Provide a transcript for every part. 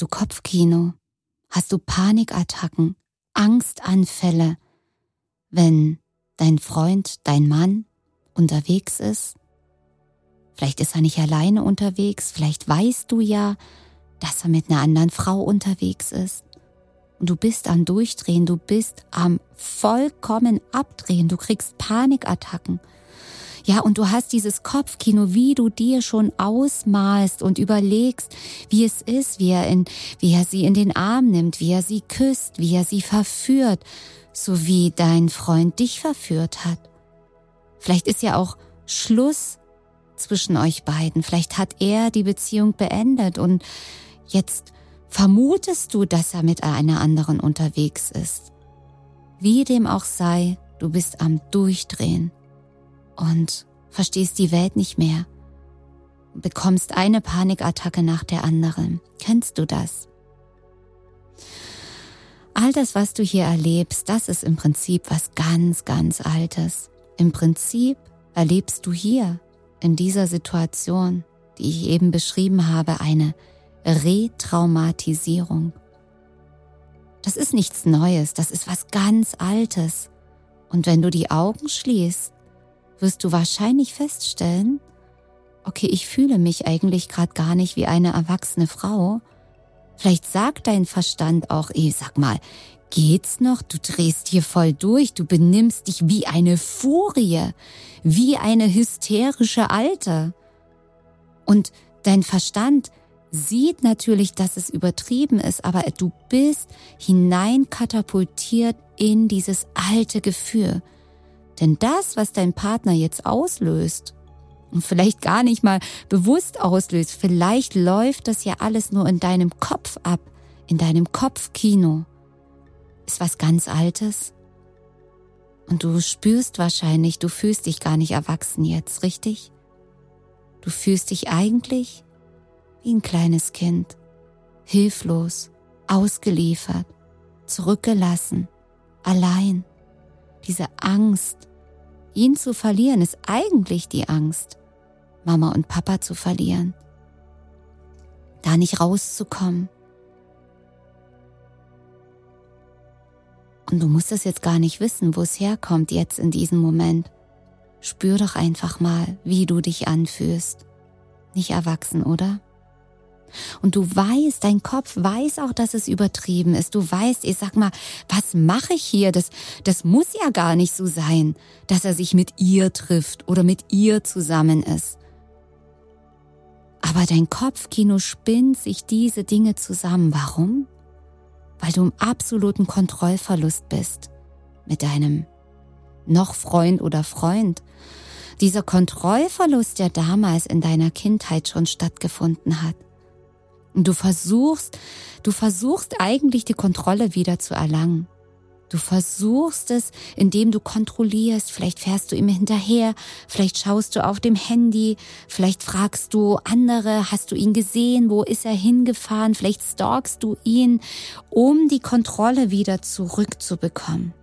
Du Kopfkino? Hast du Panikattacken, Angstanfälle, wenn dein Freund, dein Mann unterwegs ist? Vielleicht ist er nicht alleine unterwegs, vielleicht weißt du ja, dass er mit einer anderen Frau unterwegs ist. Und du bist am Durchdrehen, du bist am vollkommen Abdrehen, du kriegst Panikattacken. Ja, und du hast dieses Kopfkino, wie du dir schon ausmalst und überlegst, wie es ist, wie er, in, wie er sie in den Arm nimmt, wie er sie küsst, wie er sie verführt, so wie dein Freund dich verführt hat. Vielleicht ist ja auch Schluss zwischen euch beiden. Vielleicht hat er die Beziehung beendet und jetzt vermutest du, dass er mit einer anderen unterwegs ist. Wie dem auch sei, du bist am Durchdrehen und verstehst die Welt nicht mehr. Bekommst eine Panikattacke nach der anderen. Kennst du das? All das, was du hier erlebst, das ist im Prinzip was ganz, ganz Altes. Im Prinzip erlebst du hier, in dieser Situation, die ich eben beschrieben habe, eine Retraumatisierung. Das ist nichts Neues, das ist was ganz Altes. Und wenn du die Augen schließt, wirst du wahrscheinlich feststellen, okay, ich fühle mich eigentlich gerade gar nicht wie eine erwachsene Frau. Vielleicht sagt dein Verstand auch, ey, sag mal, geht's noch? Du drehst hier voll durch, du benimmst dich wie eine Furie, wie eine hysterische Alte. Und dein Verstand sieht natürlich, dass es übertrieben ist, aber du bist hineinkatapultiert in dieses alte Gefühl. Denn das, was dein Partner jetzt auslöst, und vielleicht gar nicht mal bewusst auslöst, vielleicht läuft das ja alles nur in deinem Kopf ab, in deinem Kopfkino, ist was ganz Altes. Und du spürst wahrscheinlich, du fühlst dich gar nicht erwachsen jetzt, richtig? Du fühlst dich eigentlich wie ein kleines Kind, hilflos, ausgeliefert, zurückgelassen, allein. Diese Angst, Ihn zu verlieren ist eigentlich die Angst, Mama und Papa zu verlieren, da nicht rauszukommen. Und du musst es jetzt gar nicht wissen, wo es herkommt jetzt in diesem Moment. Spür doch einfach mal, wie du dich anfühlst. Nicht erwachsen, oder? Und du weißt, dein Kopf weiß auch, dass es übertrieben ist. Du weißt, ich sag mal, was mache ich hier? Das, das muss ja gar nicht so sein, dass er sich mit ihr trifft oder mit ihr zusammen ist. Aber dein Kopfkino spinnt sich diese Dinge zusammen. Warum? Weil du im absoluten Kontrollverlust bist mit deinem noch Freund oder Freund. Dieser Kontrollverlust, der damals in deiner Kindheit schon stattgefunden hat. Und du versuchst, du versuchst eigentlich die Kontrolle wieder zu erlangen. Du versuchst es, indem du kontrollierst. Vielleicht fährst du ihm hinterher, vielleicht schaust du auf dem Handy, vielleicht fragst du andere, hast du ihn gesehen, wo ist er hingefahren, vielleicht stalkst du ihn, um die Kontrolle wieder zurückzubekommen.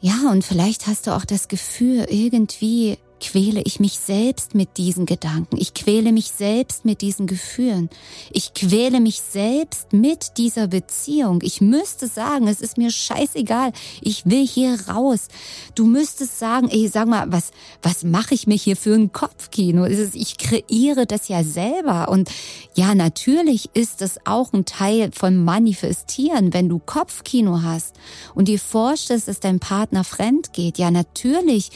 Ja, und vielleicht hast du auch das Gefühl, irgendwie quäle ich mich selbst mit diesen Gedanken. Ich quäle mich selbst mit diesen Gefühlen. Ich quäle mich selbst mit dieser Beziehung. Ich müsste sagen, es ist mir scheißegal. Ich will hier raus. Du müsstest sagen, ey, sag mal, was, was mache ich mir hier für ein Kopfkino? Ich kreiere das ja selber. Und ja, natürlich ist das auch ein Teil von Manifestieren. Wenn du Kopfkino hast und dir vorstellst, dass dein Partner fremd geht, ja, natürlich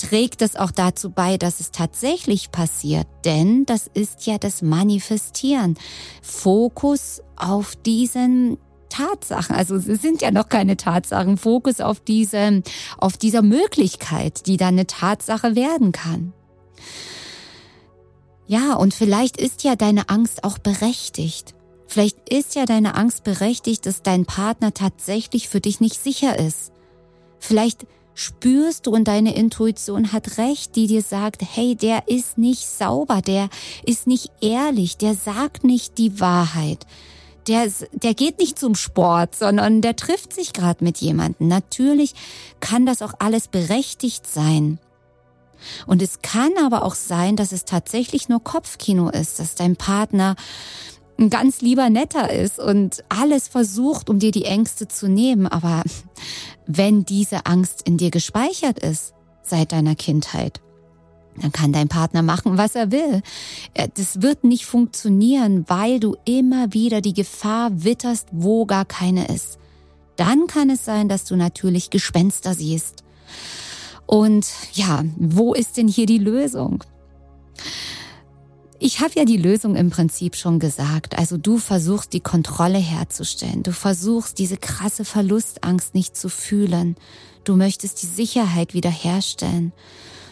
trägt es auch dazu bei, dass es tatsächlich passiert. Denn das ist ja das Manifestieren. Fokus auf diesen Tatsachen. Also es sind ja noch keine Tatsachen. Fokus auf diese, auf dieser Möglichkeit, die dann eine Tatsache werden kann. Ja, und vielleicht ist ja deine Angst auch berechtigt. Vielleicht ist ja deine Angst berechtigt, dass dein Partner tatsächlich für dich nicht sicher ist. Vielleicht spürst du und deine Intuition hat recht, die dir sagt, hey, der ist nicht sauber, der ist nicht ehrlich, der sagt nicht die Wahrheit. Der, der geht nicht zum Sport, sondern der trifft sich gerade mit jemandem. Natürlich kann das auch alles berechtigt sein. Und es kann aber auch sein, dass es tatsächlich nur Kopfkino ist, dass dein Partner ein ganz lieber netter ist und alles versucht, um dir die Ängste zu nehmen. Aber wenn diese Angst in dir gespeichert ist seit deiner Kindheit, dann kann dein Partner machen, was er will. Äh, das wird nicht funktionieren, weil du immer wieder die Gefahr witterst, wo gar keine ist. Dann kann es sein, dass du natürlich Gespenster siehst. Und ja, wo ist denn hier die Lösung? Ich habe ja die Lösung im Prinzip schon gesagt. Also du versuchst die Kontrolle herzustellen. Du versuchst diese krasse Verlustangst nicht zu fühlen. Du möchtest die Sicherheit wiederherstellen.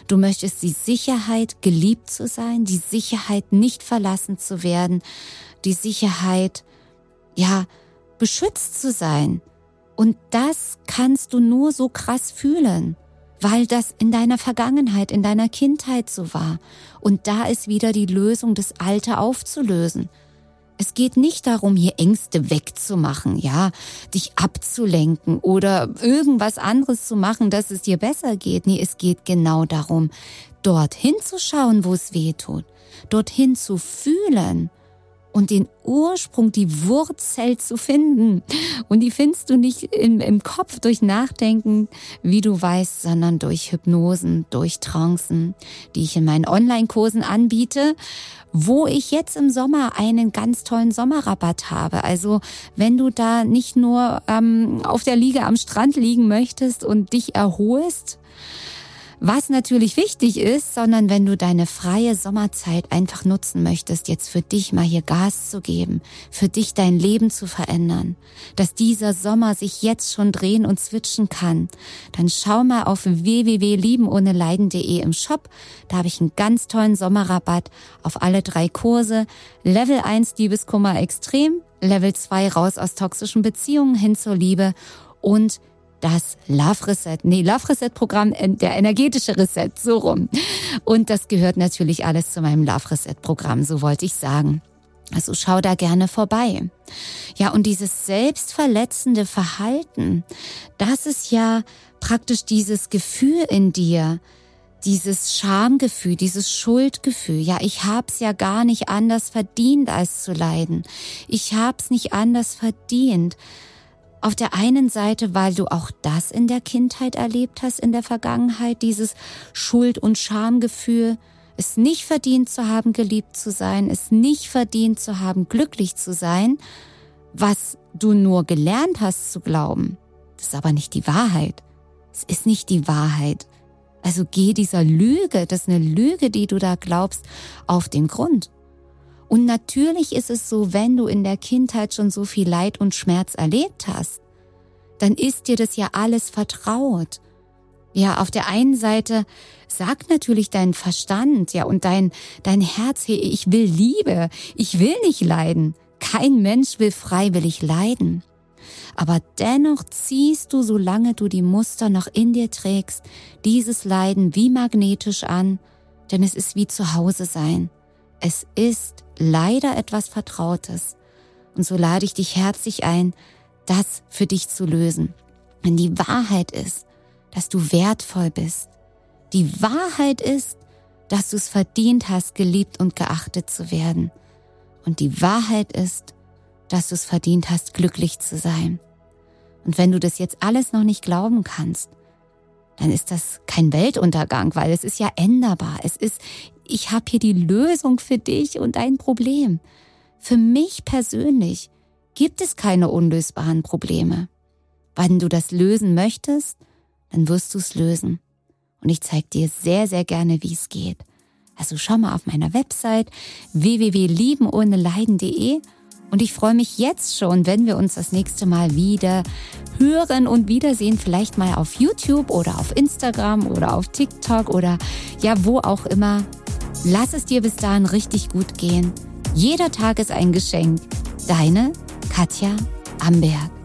Du möchtest die Sicherheit, geliebt zu sein, die Sicherheit, nicht verlassen zu werden, die Sicherheit, ja, beschützt zu sein. Und das kannst du nur so krass fühlen weil das in deiner Vergangenheit, in deiner Kindheit so war. Und da ist wieder die Lösung, das Alte aufzulösen. Es geht nicht darum, hier Ängste wegzumachen, ja, dich abzulenken oder irgendwas anderes zu machen, dass es dir besser geht. Nee, es geht genau darum, dorthin zu schauen, wo es weh tut, dorthin zu fühlen und den Ursprung, die Wurzel zu finden. Und die findest du nicht im, im Kopf durch Nachdenken, wie du weißt, sondern durch Hypnosen, durch Trancen, die ich in meinen Online-Kursen anbiete, wo ich jetzt im Sommer einen ganz tollen Sommerrabatt habe. Also wenn du da nicht nur ähm, auf der Liege am Strand liegen möchtest und dich erholst, was natürlich wichtig ist, sondern wenn du deine freie Sommerzeit einfach nutzen möchtest, jetzt für dich mal hier Gas zu geben, für dich dein Leben zu verändern, dass dieser Sommer sich jetzt schon drehen und switchen kann, dann schau mal auf www.liebenohneleiden.de im Shop. Da habe ich einen ganz tollen Sommerrabatt auf alle drei Kurse. Level 1 Liebeskummer extrem, Level 2 raus aus toxischen Beziehungen hin zur Liebe und das Love Reset, nee, Love Reset Programm, äh, der energetische Reset, so rum. Und das gehört natürlich alles zu meinem Love Reset Programm, so wollte ich sagen. Also schau da gerne vorbei. Ja, und dieses selbstverletzende Verhalten, das ist ja praktisch dieses Gefühl in dir, dieses Schamgefühl, dieses Schuldgefühl. Ja, ich hab's ja gar nicht anders verdient, als zu leiden. Ich hab's nicht anders verdient. Auf der einen Seite, weil du auch das in der Kindheit erlebt hast, in der Vergangenheit, dieses Schuld- und Schamgefühl, es nicht verdient zu haben, geliebt zu sein, es nicht verdient zu haben, glücklich zu sein, was du nur gelernt hast zu glauben. Das ist aber nicht die Wahrheit. Es ist nicht die Wahrheit. Also geh dieser Lüge, das ist eine Lüge, die du da glaubst, auf den Grund. Und natürlich ist es so, wenn du in der Kindheit schon so viel Leid und Schmerz erlebt hast, dann ist dir das ja alles vertraut. Ja, auf der einen Seite sagt natürlich dein Verstand, ja, und dein, dein Herz, hey, ich will Liebe, ich will nicht leiden. Kein Mensch will freiwillig leiden. Aber dennoch ziehst du, solange du die Muster noch in dir trägst, dieses Leiden wie magnetisch an, denn es ist wie zu Hause sein. Es ist leider etwas Vertrautes. Und so lade ich dich herzlich ein, das für dich zu lösen. Wenn die Wahrheit ist, dass du wertvoll bist, Die Wahrheit ist, dass du es verdient hast, geliebt und geachtet zu werden. Und die Wahrheit ist, dass du es verdient hast, glücklich zu sein. Und wenn du das jetzt alles noch nicht glauben kannst, dann ist das kein Weltuntergang, weil es ist ja änderbar. Es ist, ich habe hier die Lösung für dich und dein Problem. Für mich persönlich gibt es keine unlösbaren Probleme. Wenn du das lösen möchtest, dann wirst du es lösen. Und ich zeige dir sehr, sehr gerne, wie es geht. Also schau mal auf meiner Website www.liebenohneleiden.de und ich freue mich jetzt schon, wenn wir uns das nächste Mal wieder hören und wiedersehen. Vielleicht mal auf YouTube oder auf Instagram oder auf TikTok oder ja, wo auch immer. Lass es dir bis dahin richtig gut gehen. Jeder Tag ist ein Geschenk. Deine Katja Amberg.